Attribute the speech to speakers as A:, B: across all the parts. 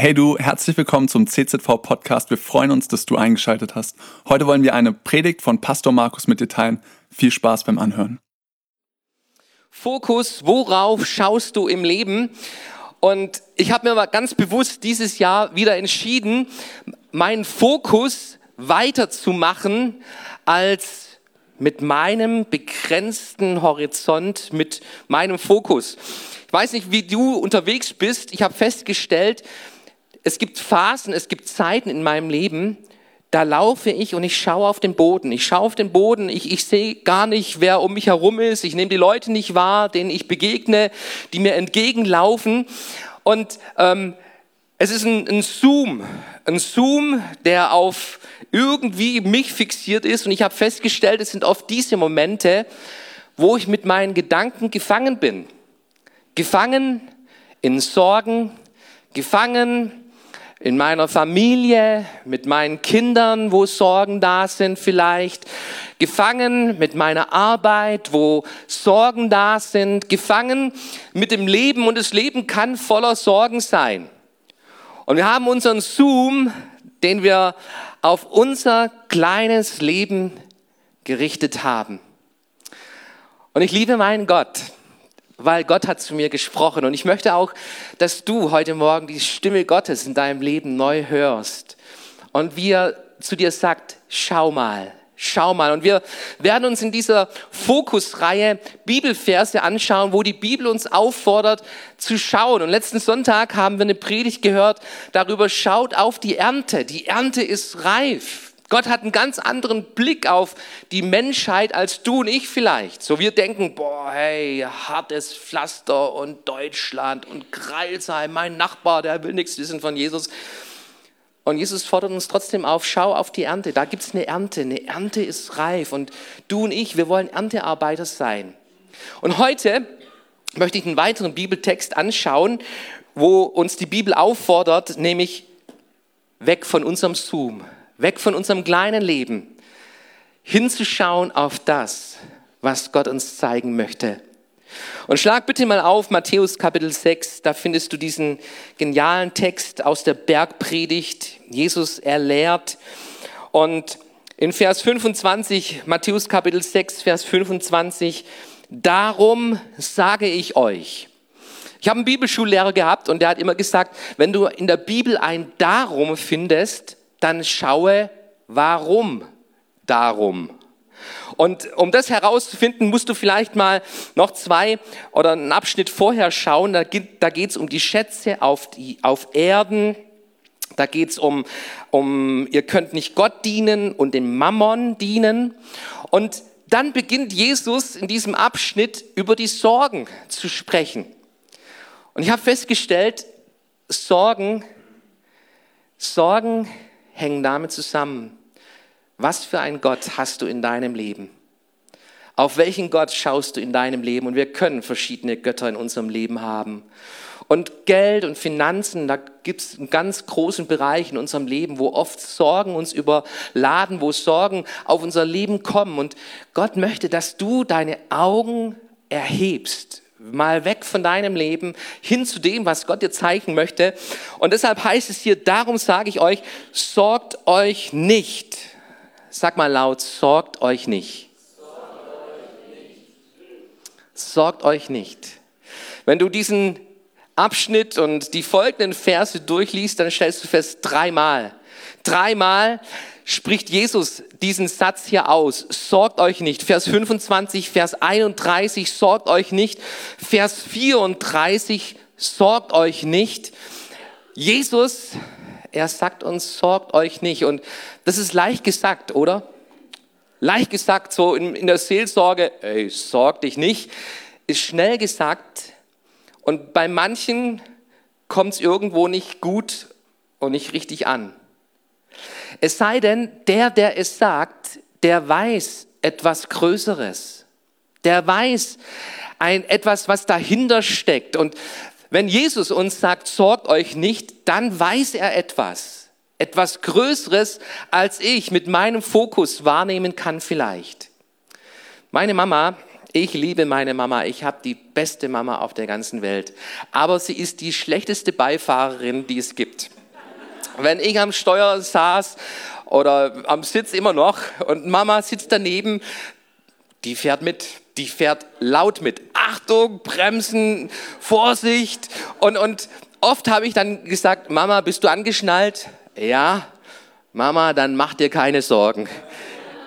A: Hey du, herzlich willkommen zum CZV Podcast. Wir freuen uns, dass du eingeschaltet hast. Heute wollen wir eine Predigt von Pastor Markus mit dir teilen. Viel Spaß beim Anhören.
B: Fokus, worauf schaust du im Leben? Und ich habe mir mal ganz bewusst dieses Jahr wieder entschieden, meinen Fokus weiterzumachen als mit meinem begrenzten Horizont, mit meinem Fokus. Ich weiß nicht, wie du unterwegs bist. Ich habe festgestellt, es gibt Phasen, es gibt Zeiten in meinem Leben, da laufe ich und ich schaue auf den Boden. Ich schaue auf den Boden, ich, ich sehe gar nicht, wer um mich herum ist. Ich nehme die Leute nicht wahr, denen ich begegne, die mir entgegenlaufen. Und ähm, es ist ein, ein Zoom, ein Zoom, der auf irgendwie mich fixiert ist. Und ich habe festgestellt, es sind oft diese Momente, wo ich mit meinen Gedanken gefangen bin. Gefangen in Sorgen, gefangen in meiner Familie, mit meinen Kindern, wo Sorgen da sind vielleicht, gefangen mit meiner Arbeit, wo Sorgen da sind, gefangen mit dem Leben und das Leben kann voller Sorgen sein. Und wir haben unseren Zoom, den wir auf unser kleines Leben gerichtet haben. Und ich liebe meinen Gott weil Gott hat zu mir gesprochen. Und ich möchte auch, dass du heute Morgen die Stimme Gottes in deinem Leben neu hörst. Und wie er zu dir sagt, schau mal, schau mal. Und wir werden uns in dieser Fokusreihe Bibelverse anschauen, wo die Bibel uns auffordert zu schauen. Und letzten Sonntag haben wir eine Predigt gehört darüber, schaut auf die Ernte. Die Ernte ist reif. Gott hat einen ganz anderen Blick auf die Menschheit als du und ich vielleicht. So wir denken, boah, hey, hartes Pflaster und Deutschland und Kreilsheim, mein Nachbar, der will nichts wissen von Jesus. Und Jesus fordert uns trotzdem auf, schau auf die Ernte. Da gibt es eine Ernte, eine Ernte ist reif. Und du und ich, wir wollen Erntearbeiter sein. Und heute möchte ich einen weiteren Bibeltext anschauen, wo uns die Bibel auffordert, nämlich weg von unserem Zoom weg von unserem kleinen Leben, hinzuschauen auf das, was Gott uns zeigen möchte. Und schlag bitte mal auf Matthäus Kapitel 6, da findest du diesen genialen Text aus der Bergpredigt. Jesus erlehrt und in Vers 25, Matthäus Kapitel 6, Vers 25, darum sage ich euch. Ich habe einen Bibelschullehrer gehabt und der hat immer gesagt, wenn du in der Bibel ein Darum findest, dann schaue, warum darum. Und um das herauszufinden, musst du vielleicht mal noch zwei oder einen Abschnitt vorher schauen. Da geht geht's um die Schätze auf, die, auf Erden. Da geht es um, um, ihr könnt nicht Gott dienen und dem Mammon dienen. Und dann beginnt Jesus in diesem Abschnitt über die Sorgen zu sprechen. Und ich habe festgestellt, Sorgen, Sorgen hängen damit zusammen, was für einen Gott hast du in deinem Leben? Auf welchen Gott schaust du in deinem Leben? Und wir können verschiedene Götter in unserem Leben haben. Und Geld und Finanzen, da gibt es einen ganz großen Bereich in unserem Leben, wo oft Sorgen uns überladen, wo Sorgen auf unser Leben kommen. Und Gott möchte, dass du deine Augen erhebst mal weg von deinem Leben hin zu dem, was Gott dir zeigen möchte. Und deshalb heißt es hier, darum sage ich euch, sorgt euch nicht. Sag mal laut, sorgt euch nicht. Sorgt euch nicht. Wenn du diesen Abschnitt und die folgenden Verse durchliest, dann stellst du fest, dreimal. Dreimal spricht Jesus diesen Satz hier aus. Sorgt euch nicht. Vers 25, Vers 31, sorgt euch nicht. Vers 34, sorgt euch nicht. Jesus, er sagt uns, sorgt euch nicht. Und das ist leicht gesagt, oder? Leicht gesagt, so in, in der Seelsorge, ey, sorg dich nicht, ist schnell gesagt. Und bei manchen kommt es irgendwo nicht gut und nicht richtig an. Es sei denn, der, der es sagt, der weiß etwas Größeres. Der weiß ein, etwas, was dahinter steckt. Und wenn Jesus uns sagt, sorgt euch nicht, dann weiß er etwas. Etwas Größeres, als ich mit meinem Fokus wahrnehmen kann vielleicht. Meine Mama Ich liebe meine Mama. Ich habe die beste Mama auf der ganzen Welt. Aber sie ist die schlechteste Beifahrerin, die es gibt. Wenn ich am Steuer saß oder am Sitz immer noch und Mama sitzt daneben, die fährt mit, die fährt laut mit. Achtung, Bremsen, Vorsicht. Und, und oft habe ich dann gesagt, Mama, bist du angeschnallt? Ja. Mama, dann mach dir keine Sorgen.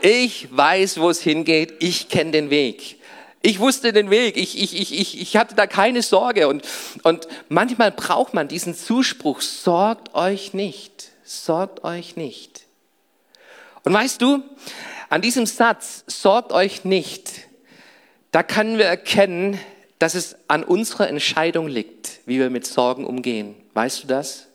B: Ich weiß, wo es hingeht. Ich kenne den Weg. Ich wusste den Weg. Ich, ich, ich, ich, hatte da keine Sorge. Und, und manchmal braucht man diesen Zuspruch, sorgt euch nicht. Sorgt euch nicht. Und weißt du, an diesem Satz, sorgt euch nicht, da können wir erkennen, dass es an unserer Entscheidung liegt, wie wir mit Sorgen umgehen. Weißt du das?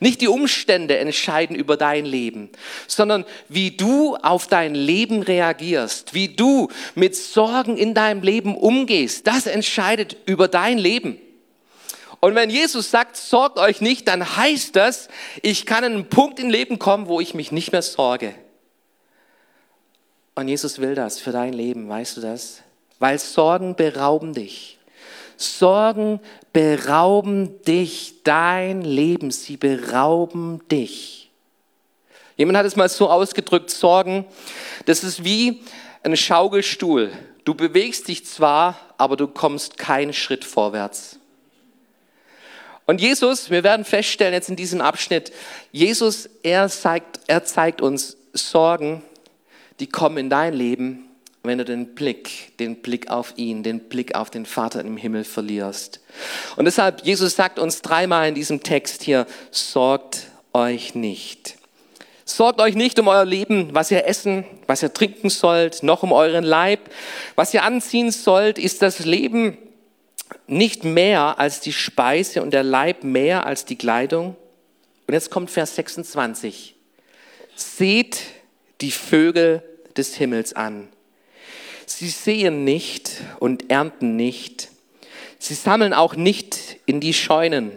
B: Nicht die Umstände entscheiden über dein Leben, sondern wie du auf dein Leben reagierst, wie du mit Sorgen in deinem Leben umgehst, das entscheidet über dein Leben. Und wenn Jesus sagt, sorgt euch nicht, dann heißt das, ich kann an einen Punkt im Leben kommen, wo ich mich nicht mehr sorge. Und Jesus will das für dein Leben, weißt du das? Weil Sorgen berauben dich. Sorgen berauben dich, dein Leben, sie berauben dich. Jemand hat es mal so ausgedrückt, Sorgen, das ist wie ein Schaukelstuhl. Du bewegst dich zwar, aber du kommst keinen Schritt vorwärts. Und Jesus, wir werden feststellen jetzt in diesem Abschnitt, Jesus, er zeigt, er zeigt uns Sorgen, die kommen in dein Leben, wenn du den Blick, den Blick auf ihn, den Blick auf den Vater im Himmel verlierst. Und deshalb, Jesus sagt uns dreimal in diesem Text hier, sorgt euch nicht. Sorgt euch nicht um euer Leben, was ihr essen, was ihr trinken sollt, noch um euren Leib. Was ihr anziehen sollt, ist das Leben nicht mehr als die Speise und der Leib mehr als die Kleidung. Und jetzt kommt Vers 26. Seht die Vögel des Himmels an Sie sehen nicht und ernten nicht. Sie sammeln auch nicht in die Scheunen.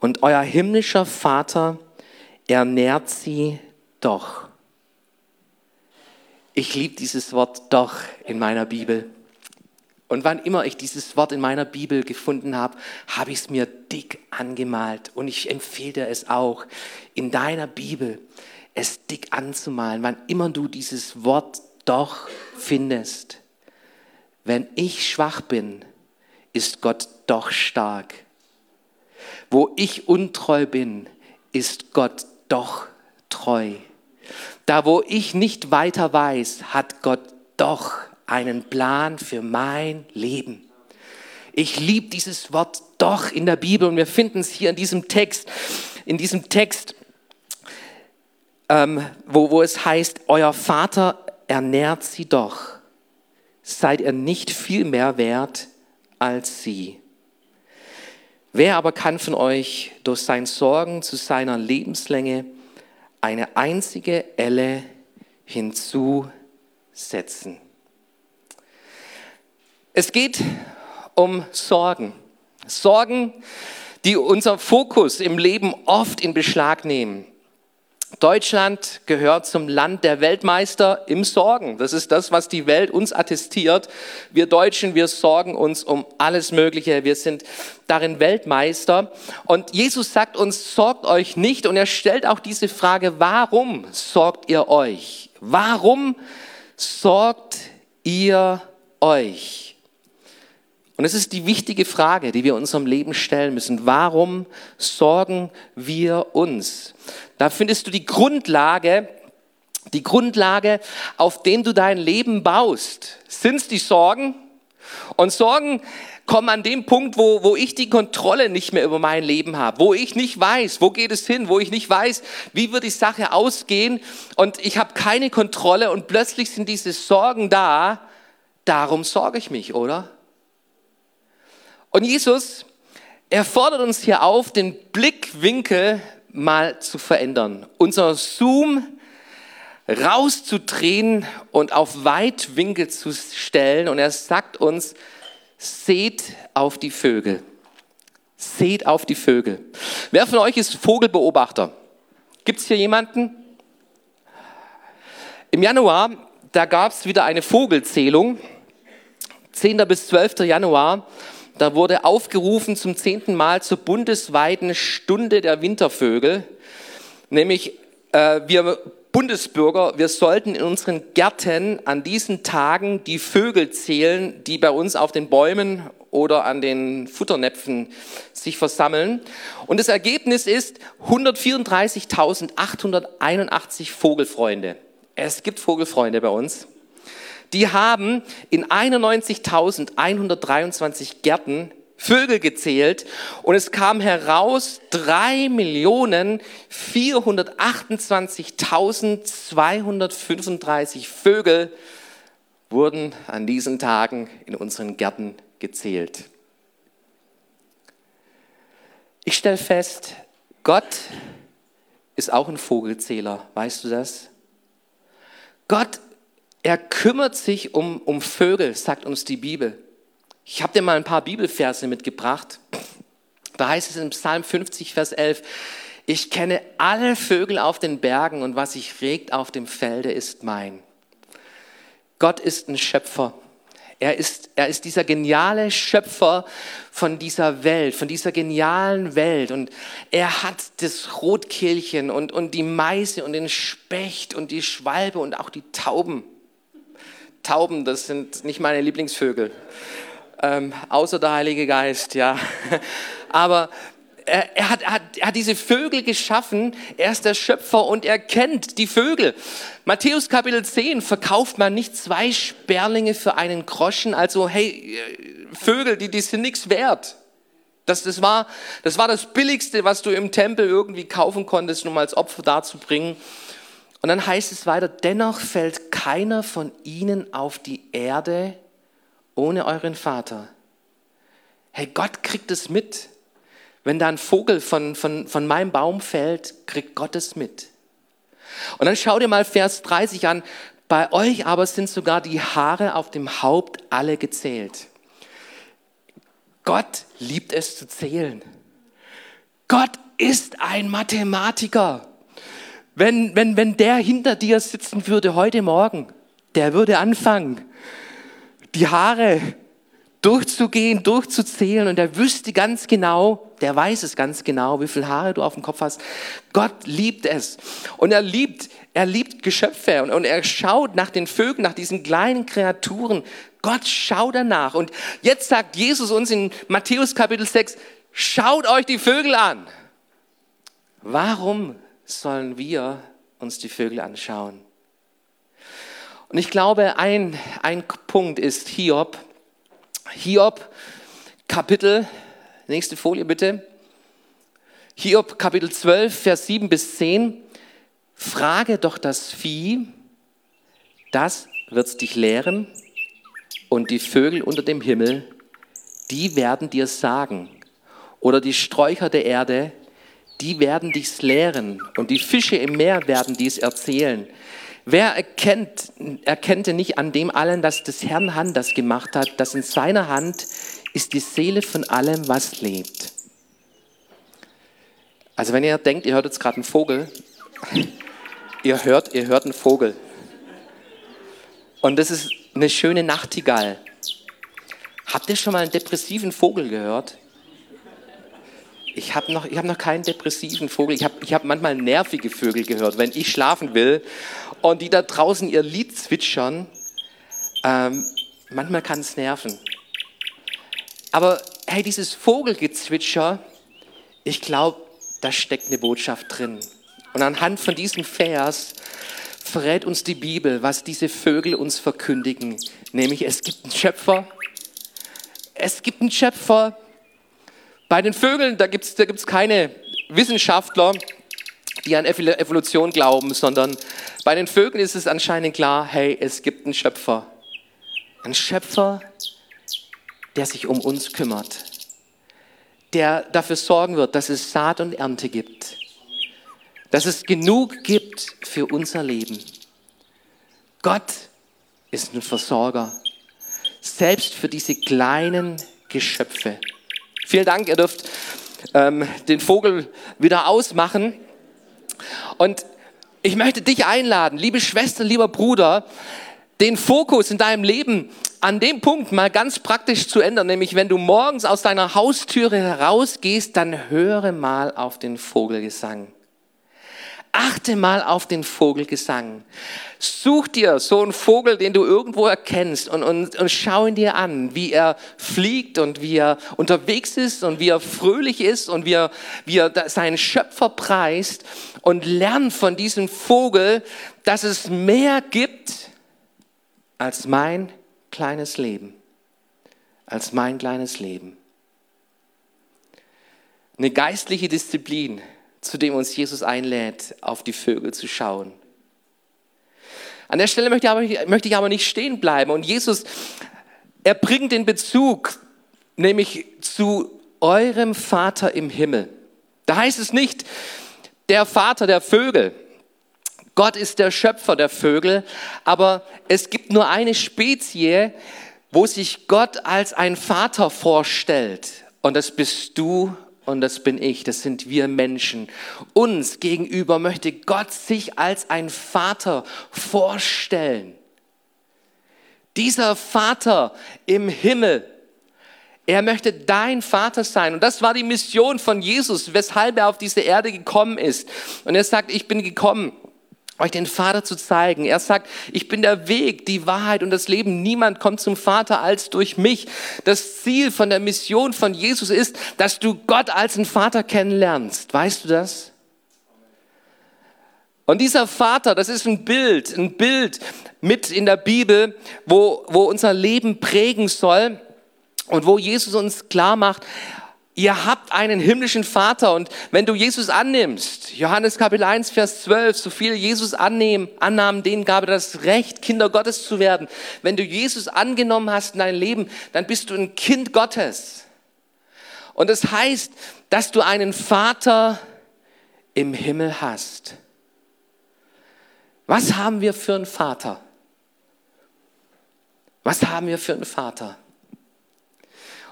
B: Und euer himmlischer Vater ernährt sie doch. Ich liebe dieses Wort doch in meiner Bibel. Und wann immer ich dieses Wort in meiner Bibel gefunden habe, habe ich es mir dick angemalt. Und ich empfehle dir es auch, in deiner Bibel es dick anzumalen. Wann immer du dieses Wort doch findest. Wenn ich schwach bin, ist Gott doch stark. Wo ich untreu bin, ist Gott doch treu. Da wo ich nicht weiter weiß, hat Gott doch einen Plan für mein Leben. Ich liebe dieses Wort doch in der Bibel und wir finden es hier in diesem Text, in diesem Text, ähm, wo, wo es heißt, euer Vater ernährt sie doch. Seid ihr nicht viel mehr wert als sie? Wer aber kann von euch durch sein Sorgen zu seiner Lebenslänge eine einzige Elle hinzusetzen? Es geht um Sorgen. Sorgen, die unser Fokus im Leben oft in Beschlag nehmen. Deutschland gehört zum Land der Weltmeister im Sorgen. Das ist das, was die Welt uns attestiert. Wir Deutschen, wir sorgen uns um alles Mögliche. Wir sind darin Weltmeister. Und Jesus sagt uns, sorgt euch nicht. Und er stellt auch diese Frage, warum sorgt ihr euch? Warum sorgt ihr euch? Und es ist die wichtige Frage, die wir unserem Leben stellen müssen. Warum sorgen wir uns? Da findest du die Grundlage, die Grundlage, auf dem du dein Leben baust. Sind die Sorgen? Und Sorgen kommen an dem Punkt, wo, wo ich die Kontrolle nicht mehr über mein Leben habe, wo ich nicht weiß, wo geht es hin, wo ich nicht weiß, wie wird die Sache ausgehen und ich habe keine Kontrolle und plötzlich sind diese Sorgen da. Darum sorge ich mich, oder? Und Jesus, er fordert uns hier auf, den Blickwinkel mal zu verändern. Unser Zoom rauszudrehen und auf Weitwinkel zu stellen. Und er sagt uns, seht auf die Vögel. Seht auf die Vögel. Wer von euch ist Vogelbeobachter? Gibt es hier jemanden? Im Januar, da gab es wieder eine Vogelzählung. 10. bis 12. Januar. Da wurde aufgerufen zum zehnten Mal zur bundesweiten Stunde der Wintervögel. Nämlich äh, wir Bundesbürger, wir sollten in unseren Gärten an diesen Tagen die Vögel zählen, die bei uns auf den Bäumen oder an den Futternäpfen sich versammeln. Und das Ergebnis ist 134.881 Vogelfreunde. Es gibt Vogelfreunde bei uns. Die haben in 91.123 Gärten Vögel gezählt und es kam heraus 3.428.235 Vögel wurden an diesen Tagen in unseren Gärten gezählt. Ich stelle fest, Gott ist auch ein Vogelzähler, weißt du das? Gott, er kümmert sich um, um Vögel, sagt uns die Bibel. Ich habe dir mal ein paar Bibelverse mitgebracht. Da heißt es in Psalm 50, Vers 11, ich kenne alle Vögel auf den Bergen und was sich regt auf dem Felde ist mein. Gott ist ein Schöpfer. Er ist, er ist dieser geniale Schöpfer von dieser Welt, von dieser genialen Welt. Und er hat das Rotkehlchen und, und die Meise und den Specht und die Schwalbe und auch die Tauben. Tauben, das sind nicht meine Lieblingsvögel. Ähm, außer der Heilige Geist, ja. Aber er, er, hat, er, hat, er hat diese Vögel geschaffen, er ist der Schöpfer und er kennt die Vögel. Matthäus Kapitel 10 verkauft man nicht zwei Sperlinge für einen Groschen, also hey, Vögel, die, die sind nichts wert. Das, das, war, das war das Billigste, was du im Tempel irgendwie kaufen konntest, um als Opfer darzubringen. Und dann heißt es weiter, dennoch fällt keiner von ihnen auf die Erde ohne euren Vater. Hey, Gott kriegt es mit. Wenn da ein Vogel von, von, von meinem Baum fällt, kriegt Gott es mit. Und dann schau dir mal Vers 30 an. Bei euch aber sind sogar die Haare auf dem Haupt alle gezählt. Gott liebt es zu zählen. Gott ist ein Mathematiker. Wenn, wenn, wenn der hinter dir sitzen würde heute Morgen, der würde anfangen, die Haare durchzugehen, durchzuzählen und er wüsste ganz genau, der weiß es ganz genau, wie viele Haare du auf dem Kopf hast. Gott liebt es und er liebt, er liebt Geschöpfe und, und er schaut nach den Vögeln, nach diesen kleinen Kreaturen. Gott schaut danach und jetzt sagt Jesus uns in Matthäus Kapitel 6, schaut euch die Vögel an. Warum sollen wir uns die Vögel anschauen? Und ich glaube, ein, ein Punkt ist Hiob, Hiob Kapitel, nächste Folie bitte. Hiob Kapitel 12, Vers 7 bis 10. Frage doch das Vieh, das wird's dich lehren, und die Vögel unter dem Himmel, die werden dir sagen. Oder die Sträucher der Erde, die werden dich's lehren. Und die Fische im Meer werden dies erzählen. Wer erkennt, erkennte nicht an dem allen, dass des Herrn Hand das gemacht hat, dass in seiner Hand ist die Seele von allem, was lebt. Also wenn ihr denkt, ihr hört jetzt gerade einen Vogel, ihr hört, ihr hört einen Vogel. Und das ist eine schöne Nachtigall. Habt ihr schon mal einen depressiven Vogel gehört? Ich habe noch, hab noch keinen depressiven Vogel. Ich habe ich hab manchmal nervige Vögel gehört, wenn ich schlafen will und die da draußen ihr Lied zwitschern. Ähm, manchmal kann es nerven. Aber hey, dieses Vogelgezwitscher, ich glaube, da steckt eine Botschaft drin. Und anhand von diesem Vers verrät uns die Bibel, was diese Vögel uns verkündigen. Nämlich, es gibt einen Schöpfer. Es gibt einen Schöpfer, bei den Vögeln, da gibt es da gibt's keine Wissenschaftler, die an Evolution glauben, sondern bei den Vögeln ist es anscheinend klar, hey, es gibt einen Schöpfer. Ein Schöpfer, der sich um uns kümmert. Der dafür sorgen wird, dass es Saat und Ernte gibt. Dass es genug gibt für unser Leben. Gott ist ein Versorger. Selbst für diese kleinen Geschöpfe. Vielen Dank, ihr dürft ähm, den Vogel wieder ausmachen. Und ich möchte dich einladen, liebe Schwester, lieber Bruder, den Fokus in deinem Leben an dem Punkt mal ganz praktisch zu ändern, nämlich wenn du morgens aus deiner Haustüre herausgehst, dann höre mal auf den Vogelgesang. Achte mal auf den Vogelgesang. Such dir so einen Vogel, den du irgendwo erkennst und, und, und schau ihn dir an, wie er fliegt und wie er unterwegs ist und wie er fröhlich ist und wie er, wie er seinen Schöpfer preist und lern von diesem Vogel, dass es mehr gibt als mein kleines Leben. Als mein kleines Leben. Eine geistliche Disziplin zu dem uns Jesus einlädt, auf die Vögel zu schauen. An der Stelle möchte ich aber, möchte ich aber nicht stehen bleiben. Und Jesus, er bringt den Bezug, nämlich zu eurem Vater im Himmel. Da heißt es nicht, der Vater der Vögel. Gott ist der Schöpfer der Vögel, aber es gibt nur eine Spezie, wo sich Gott als ein Vater vorstellt. Und das bist du und das bin ich, das sind wir Menschen. Uns gegenüber möchte Gott sich als ein Vater vorstellen. Dieser Vater im Himmel, er möchte dein Vater sein. Und das war die Mission von Jesus, weshalb er auf diese Erde gekommen ist. Und er sagt, ich bin gekommen, euch den Vater zu zeigen. Er sagt, ich bin der Weg, die Wahrheit und das Leben. Niemand kommt zum Vater als durch mich. Das Ziel von der Mission von Jesus ist, dass du Gott als einen Vater kennenlernst. Weißt du das? Und dieser Vater, das ist ein Bild, ein Bild mit in der Bibel, wo, wo unser Leben prägen soll und wo Jesus uns klar macht, Ihr habt einen himmlischen Vater und wenn du Jesus annimmst, Johannes Kapitel 1, Vers 12, so viele Jesus annehmen, annahmen, denen gab er das Recht, Kinder Gottes zu werden. Wenn du Jesus angenommen hast in dein Leben, dann bist du ein Kind Gottes. Und das heißt, dass du einen Vater im Himmel hast. Was haben wir für einen Vater? Was haben wir für einen Vater?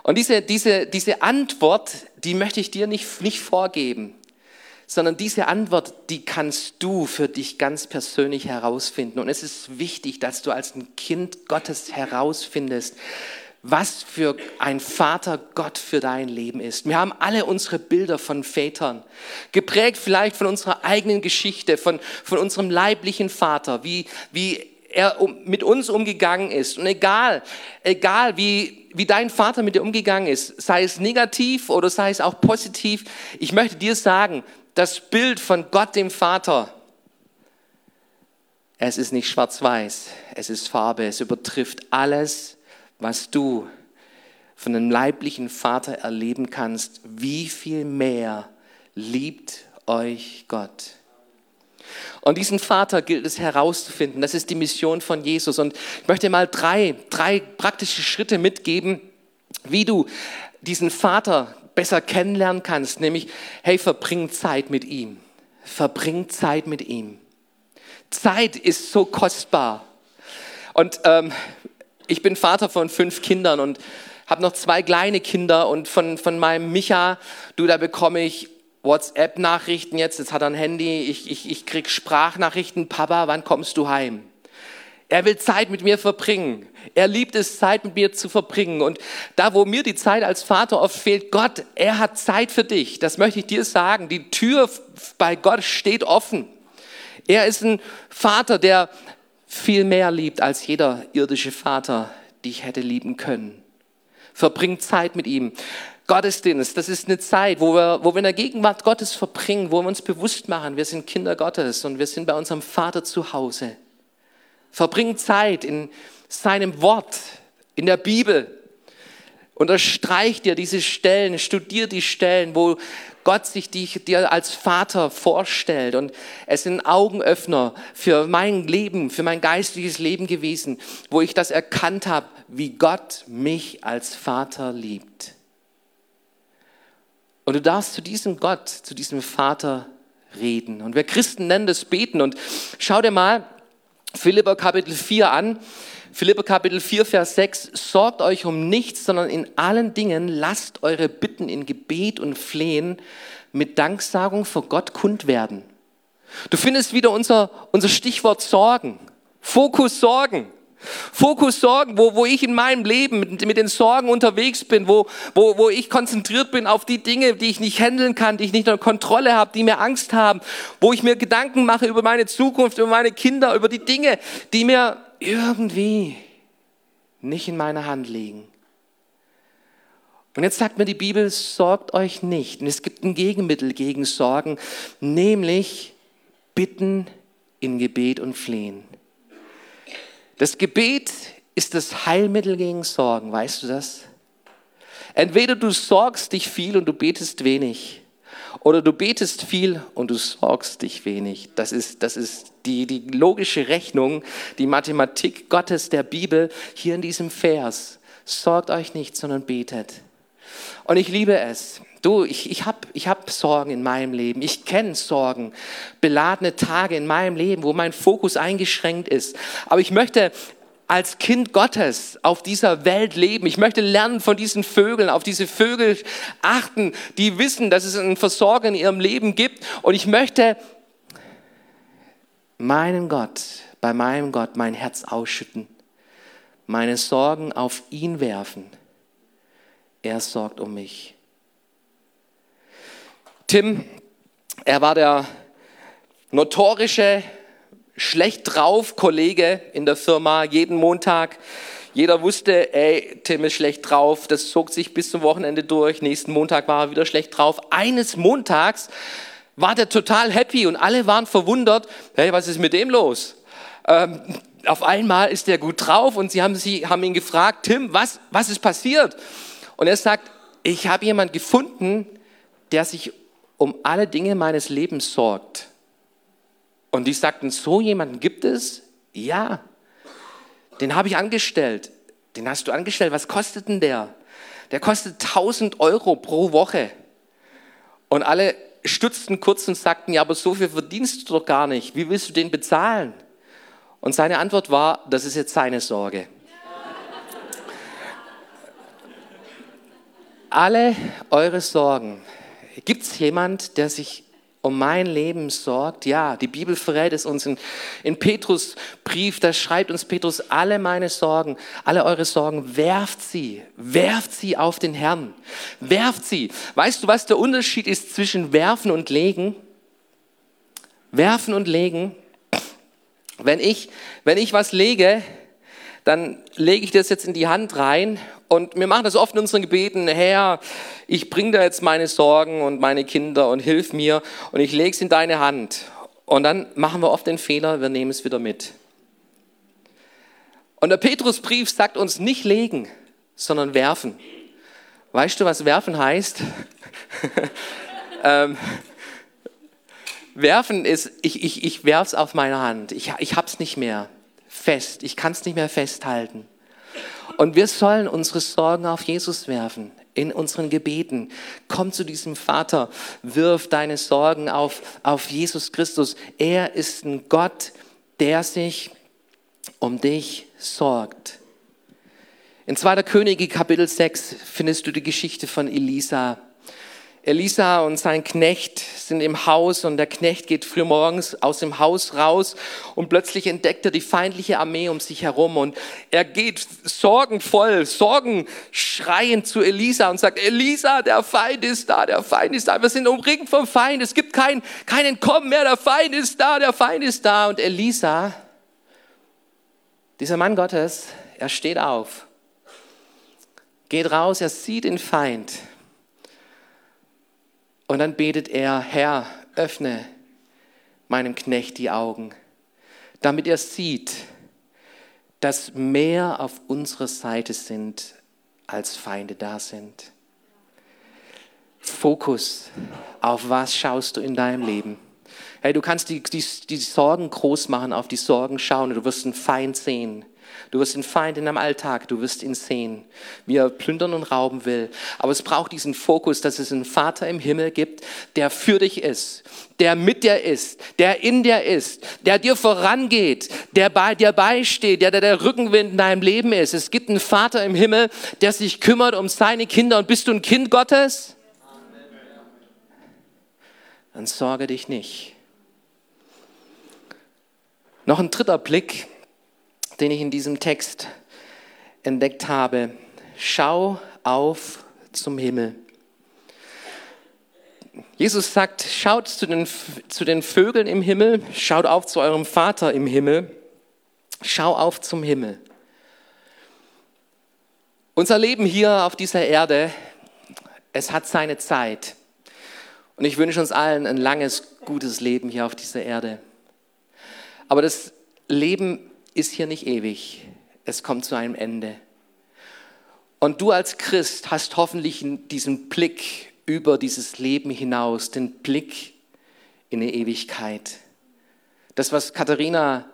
B: Und diese, diese, diese Antwort, die möchte ich dir nicht, nicht vorgeben, sondern diese Antwort, die kannst du für dich ganz persönlich herausfinden. Und es ist wichtig, dass du als ein Kind Gottes herausfindest, was für ein Vater Gott für dein Leben ist. Wir haben alle unsere Bilder von Vätern, geprägt vielleicht von unserer eigenen Geschichte, von, von unserem leiblichen Vater, wie, wie er mit uns umgegangen ist. Und egal, egal wie, wie dein Vater mit dir umgegangen ist, sei es negativ oder sei es auch positiv, ich möchte dir sagen, das Bild von Gott dem Vater, es ist nicht schwarz-weiß, es ist Farbe, es übertrifft alles, was du von einem leiblichen Vater erleben kannst. Wie viel mehr liebt euch Gott? Und diesen Vater gilt es herauszufinden. Das ist die Mission von Jesus. Und ich möchte mal drei, drei praktische Schritte mitgeben, wie du diesen Vater besser kennenlernen kannst. Nämlich, hey, verbring Zeit mit ihm. Verbring Zeit mit ihm. Zeit ist so kostbar. Und ähm, ich bin Vater von fünf Kindern und habe noch zwei kleine Kinder und von, von meinem Micha, du, da bekomme ich WhatsApp-Nachrichten jetzt, jetzt hat er ein Handy, ich, ich, ich krieg Sprachnachrichten, Papa, wann kommst du heim? Er will Zeit mit mir verbringen. Er liebt es, Zeit mit mir zu verbringen. Und da, wo mir die Zeit als Vater oft fehlt, Gott, er hat Zeit für dich. Das möchte ich dir sagen. Die Tür bei Gott steht offen. Er ist ein Vater, der viel mehr liebt als jeder irdische Vater, die ich hätte lieben können. Verbring Zeit mit ihm. Gottesdienst, das ist eine Zeit, wo wir, wo wir in der Gegenwart Gottes verbringen, wo wir uns bewusst machen, wir sind Kinder Gottes und wir sind bei unserem Vater zu Hause. Verbring Zeit in seinem Wort, in der Bibel. Unterstreich dir diese Stellen, studier die Stellen, wo Gott sich dir als Vater vorstellt. Und es sind Augenöffner für mein Leben, für mein geistliches Leben gewesen, wo ich das erkannt habe, wie Gott mich als Vater liebt. Und du darfst zu diesem Gott, zu diesem Vater reden. Und wir Christen nennen das Beten. Und schau dir mal Philipper Kapitel 4 an. Philipper Kapitel 4, Vers 6. Sorgt euch um nichts, sondern in allen Dingen lasst eure Bitten in Gebet und Flehen mit Danksagung vor Gott kund werden. Du findest wieder unser, unser Stichwort Sorgen. Fokus Sorgen. Fokus Sorgen, wo, wo ich in meinem Leben mit, mit den Sorgen unterwegs bin, wo, wo, wo ich konzentriert bin auf die Dinge, die ich nicht handeln kann, die ich nicht unter Kontrolle habe, die mir Angst haben, wo ich mir Gedanken mache über meine Zukunft, über meine Kinder, über die Dinge, die mir irgendwie nicht in meiner Hand liegen. Und jetzt sagt mir die Bibel, sorgt euch nicht. Und es gibt ein Gegenmittel gegen Sorgen, nämlich bitten in Gebet und Flehen. Das Gebet ist das Heilmittel gegen Sorgen, weißt du das? Entweder du sorgst dich viel und du betest wenig, oder du betest viel und du sorgst dich wenig. Das ist, das ist die, die logische Rechnung, die Mathematik Gottes der Bibel hier in diesem Vers. Sorgt euch nicht, sondern betet. Und ich liebe es. Du, ich, ich habe ich hab Sorgen in meinem Leben. Ich kenne Sorgen, beladene Tage in meinem Leben, wo mein Fokus eingeschränkt ist. Aber ich möchte als Kind Gottes auf dieser Welt leben. Ich möchte lernen von diesen Vögeln, auf diese Vögel achten, die wissen, dass es einen Versorger in ihrem Leben gibt. Und ich möchte meinen Gott, bei meinem Gott mein Herz ausschütten, meine Sorgen auf ihn werfen. Er sorgt um mich. Tim, er war der notorische schlecht drauf Kollege in der Firma jeden Montag. Jeder wusste, ey, Tim ist schlecht drauf. Das zog sich bis zum Wochenende durch. Nächsten Montag war er wieder schlecht drauf. Eines Montags war der total happy und alle waren verwundert. Hey, was ist mit dem los? Ähm, auf einmal ist der gut drauf und sie haben, sie haben ihn gefragt, Tim, was, was ist passiert? Und er sagt, ich habe jemand gefunden, der sich um alle Dinge meines Lebens sorgt. Und die sagten, so jemanden gibt es? Ja. Den habe ich angestellt. Den hast du angestellt. Was kostet denn der? Der kostet 1000 Euro pro Woche. Und alle stutzten kurz und sagten, ja, aber so viel verdienst du doch gar nicht. Wie willst du den bezahlen? Und seine Antwort war, das ist jetzt seine Sorge. Alle eure Sorgen. Gibt es jemand, der sich um mein Leben sorgt? Ja, die Bibel verrät es uns in, in Petrus Brief, da schreibt uns Petrus, alle meine Sorgen, alle eure Sorgen, werft sie, werft sie auf den Herrn, werft sie. Weißt du, was der Unterschied ist zwischen werfen und legen? Werfen und legen. Wenn ich, wenn ich was lege, dann lege ich das jetzt in die Hand rein und wir machen das oft in unseren Gebeten, Herr, ich bringe da jetzt meine Sorgen und meine Kinder und hilf mir und ich lege es in deine Hand. Und dann machen wir oft den Fehler, wir nehmen es wieder mit. Und der Petrusbrief sagt uns nicht legen, sondern werfen. Weißt du, was werfen heißt? ähm, werfen ist, ich, ich, ich werfe es auf meine Hand. Ich, ich habe es nicht mehr fest. Ich kann es nicht mehr festhalten. Und wir sollen unsere Sorgen auf Jesus werfen in unseren Gebeten. Komm zu diesem Vater, wirf deine Sorgen auf, auf Jesus Christus. Er ist ein Gott, der sich um dich sorgt. In 2. Könige Kapitel 6 findest du die Geschichte von Elisa. Elisa und sein Knecht sind im Haus und der Knecht geht frühmorgens aus dem Haus raus und plötzlich entdeckt er die feindliche Armee um sich herum und er geht sorgenvoll, sorgenschreiend zu Elisa und sagt, Elisa, der Feind ist da, der Feind ist da, wir sind umringt vom Feind, es gibt kein, kein Entkommen mehr, der Feind ist da, der Feind ist da. Und Elisa, dieser Mann Gottes, er steht auf, geht raus, er sieht den Feind und dann betet er, Herr, öffne meinem Knecht die Augen, damit er sieht, dass mehr auf unserer Seite sind, als Feinde da sind. Fokus, auf was schaust du in deinem Leben? Hey, du kannst die, die, die Sorgen groß machen, auf die Sorgen schauen du wirst einen Feind sehen. Du wirst den Feind in deinem Alltag, du wirst ihn sehen, wie er plündern und rauben will. Aber es braucht diesen Fokus, dass es einen Vater im Himmel gibt, der für dich ist, der mit dir ist, der in dir ist, der dir vorangeht, der bei dir beisteht, der der Rückenwind in deinem Leben ist. Es gibt einen Vater im Himmel, der sich kümmert um seine Kinder. Und bist du ein Kind Gottes? Dann sorge dich nicht. Noch ein dritter Blick den ich in diesem Text entdeckt habe. Schau auf zum Himmel. Jesus sagt, schaut zu den, zu den Vögeln im Himmel, schaut auf zu eurem Vater im Himmel, schau auf zum Himmel. Unser Leben hier auf dieser Erde, es hat seine Zeit. Und ich wünsche uns allen ein langes, gutes Leben hier auf dieser Erde. Aber das Leben ist hier nicht ewig. Es kommt zu einem Ende. Und du als Christ hast hoffentlich diesen Blick über dieses Leben hinaus, den Blick in die Ewigkeit. Das, was Katharina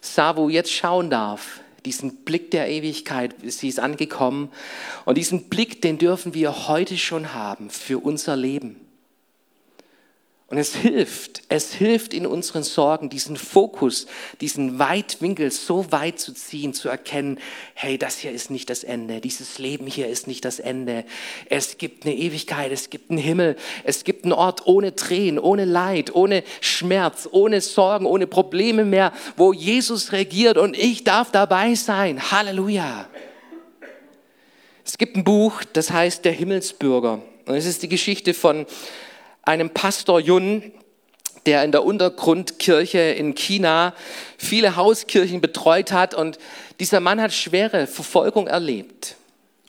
B: Savu jetzt schauen darf, diesen Blick der Ewigkeit, sie ist angekommen. Und diesen Blick, den dürfen wir heute schon haben für unser Leben. Und es hilft, es hilft in unseren Sorgen, diesen Fokus, diesen Weitwinkel so weit zu ziehen, zu erkennen, hey, das hier ist nicht das Ende, dieses Leben hier ist nicht das Ende. Es gibt eine Ewigkeit, es gibt einen Himmel, es gibt einen Ort ohne Tränen, ohne Leid, ohne Schmerz, ohne Sorgen, ohne Probleme mehr, wo Jesus regiert und ich darf dabei sein. Halleluja. Es gibt ein Buch, das heißt Der Himmelsbürger. Und es ist die Geschichte von einem Pastor Yun, der in der Untergrundkirche in China viele Hauskirchen betreut hat und dieser Mann hat schwere Verfolgung erlebt.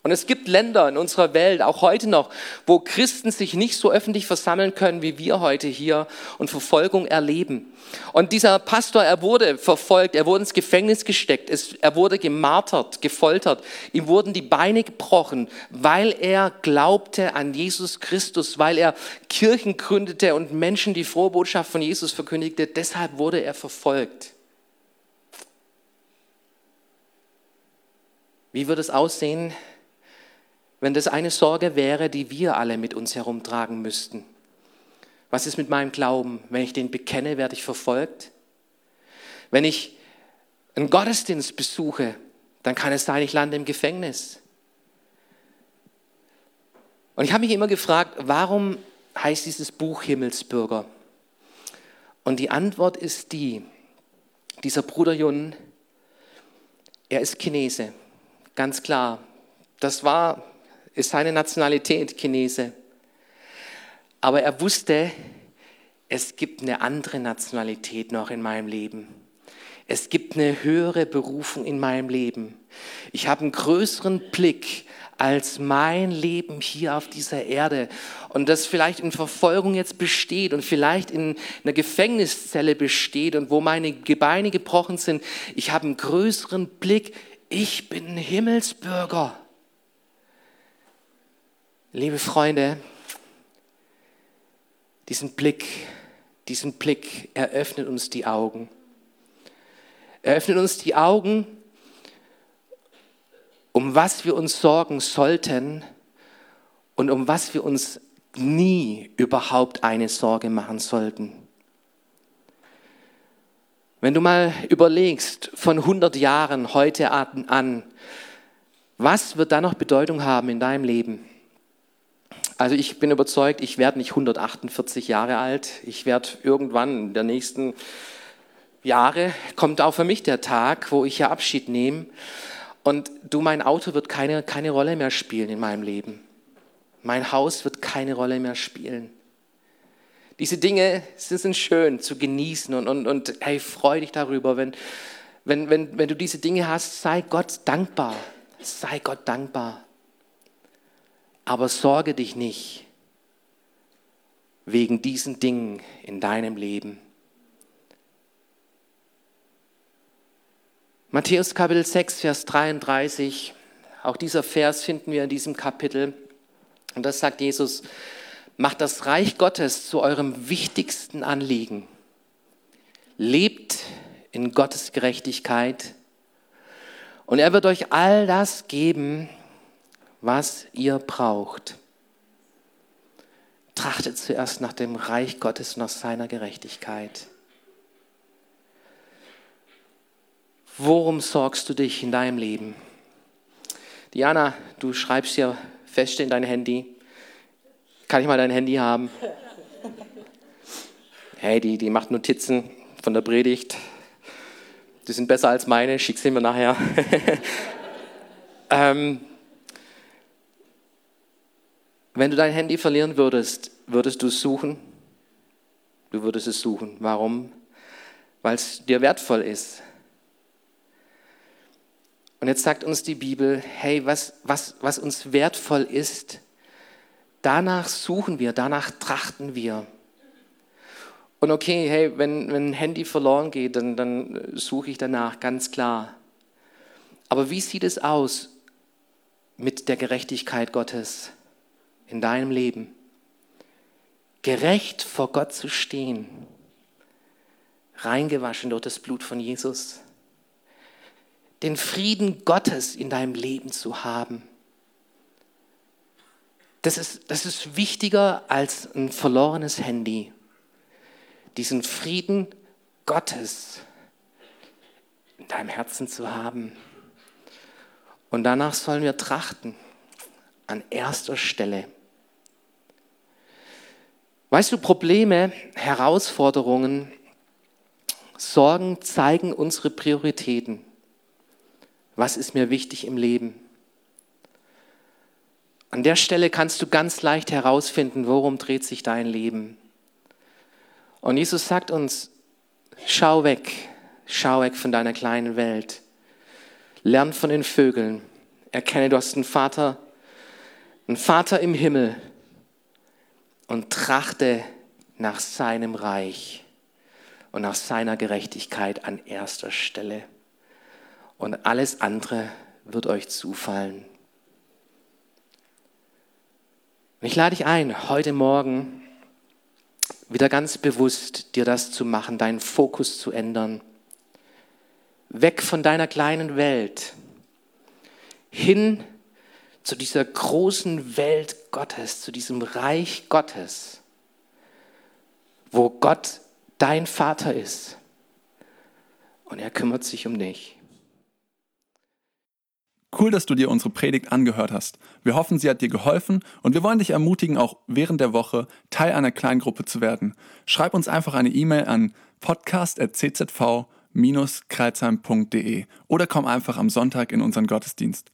B: Und es gibt Länder in unserer Welt, auch heute noch, wo Christen sich nicht so öffentlich versammeln können, wie wir heute hier und Verfolgung erleben. Und dieser Pastor, er wurde verfolgt, er wurde ins Gefängnis gesteckt, er wurde gemartert, gefoltert, ihm wurden die Beine gebrochen, weil er glaubte an Jesus Christus, weil er Kirchen gründete und Menschen die frohe Botschaft von Jesus verkündigte. Deshalb wurde er verfolgt. Wie wird es aussehen, wenn das eine Sorge wäre, die wir alle mit uns herumtragen müssten. Was ist mit meinem Glauben? Wenn ich den bekenne, werde ich verfolgt. Wenn ich einen Gottesdienst besuche, dann kann es sein, ich lande im Gefängnis. Und ich habe mich immer gefragt, warum heißt dieses Buch Himmelsbürger? Und die Antwort ist die, dieser Bruder Jun, er ist Chinese, ganz klar. Das war ist seine Nationalität Chinese. Aber er wusste, es gibt eine andere Nationalität noch in meinem Leben. Es gibt eine höhere Berufung in meinem Leben. Ich habe einen größeren Blick als mein Leben hier auf dieser Erde. Und das vielleicht in Verfolgung jetzt besteht und vielleicht in einer Gefängniszelle besteht und wo meine Gebeine gebrochen sind. Ich habe einen größeren Blick. Ich bin ein Himmelsbürger. Liebe Freunde, diesen Blick, diesen Blick eröffnet uns die Augen. Eröffnet uns die Augen, um was wir uns sorgen sollten und um was wir uns nie überhaupt eine Sorge machen sollten. Wenn du mal überlegst, von 100 Jahren heute an, was wird da noch Bedeutung haben in deinem Leben? Also ich bin überzeugt, ich werde nicht 148 Jahre alt. Ich werde irgendwann in der nächsten Jahre, kommt auch für mich der Tag, wo ich hier Abschied nehme. Und du, mein Auto wird keine, keine Rolle mehr spielen in meinem Leben. Mein Haus wird keine Rolle mehr spielen. Diese Dinge sind schön zu genießen und, und, und hey, freu dich darüber. Wenn, wenn, wenn, wenn du diese Dinge hast, sei Gott dankbar. Sei Gott dankbar. Aber sorge dich nicht wegen diesen Dingen in deinem Leben. Matthäus Kapitel 6, Vers 33, auch dieser Vers finden wir in diesem Kapitel. Und das sagt Jesus, macht das Reich Gottes zu eurem wichtigsten Anliegen. Lebt in Gottes Gerechtigkeit und er wird euch all das geben, was ihr braucht. Trachtet zuerst nach dem Reich Gottes und nach seiner Gerechtigkeit. Worum sorgst du dich in deinem Leben? Diana, du schreibst hier fest in dein Handy. Kann ich mal dein Handy haben? Hey, die, die macht Notizen von der Predigt. Die sind besser als meine, schick sie mir nachher. ähm, wenn du dein Handy verlieren würdest, würdest du es suchen? Du würdest es suchen. Warum? Weil es dir wertvoll ist. Und jetzt sagt uns die Bibel, hey, was, was, was uns wertvoll ist, danach suchen wir, danach trachten wir. Und okay, hey, wenn, wenn ein Handy verloren geht, dann, dann suche ich danach, ganz klar. Aber wie sieht es aus mit der Gerechtigkeit Gottes in deinem Leben? Gerecht vor Gott zu stehen, reingewaschen durch das Blut von Jesus, den Frieden Gottes in deinem Leben zu haben. Das ist, das ist wichtiger als ein verlorenes Handy diesen Frieden Gottes in deinem Herzen zu haben. Und danach sollen wir trachten, an erster Stelle. Weißt du, Probleme, Herausforderungen, Sorgen zeigen unsere Prioritäten. Was ist mir wichtig im Leben? An der Stelle kannst du ganz leicht herausfinden, worum dreht sich dein Leben. Und Jesus sagt uns, schau weg, schau weg von deiner kleinen Welt. Lern von den Vögeln. Erkenne, du hast einen Vater, einen Vater im Himmel und trachte nach seinem Reich und nach seiner Gerechtigkeit an erster Stelle. Und alles andere wird euch zufallen. Und ich lade dich ein, heute Morgen wieder ganz bewusst dir das zu machen, deinen Fokus zu ändern. Weg von deiner kleinen Welt hin zu dieser großen Welt Gottes, zu diesem Reich Gottes, wo Gott dein Vater ist und er kümmert sich um dich.
A: Cool, dass du dir unsere Predigt angehört hast. Wir hoffen, sie hat dir geholfen und wir wollen dich ermutigen, auch während der Woche Teil einer Kleingruppe zu werden. Schreib uns einfach eine E-Mail an podcast.czv-kreuzheim.de oder komm einfach am Sonntag in unseren Gottesdienst.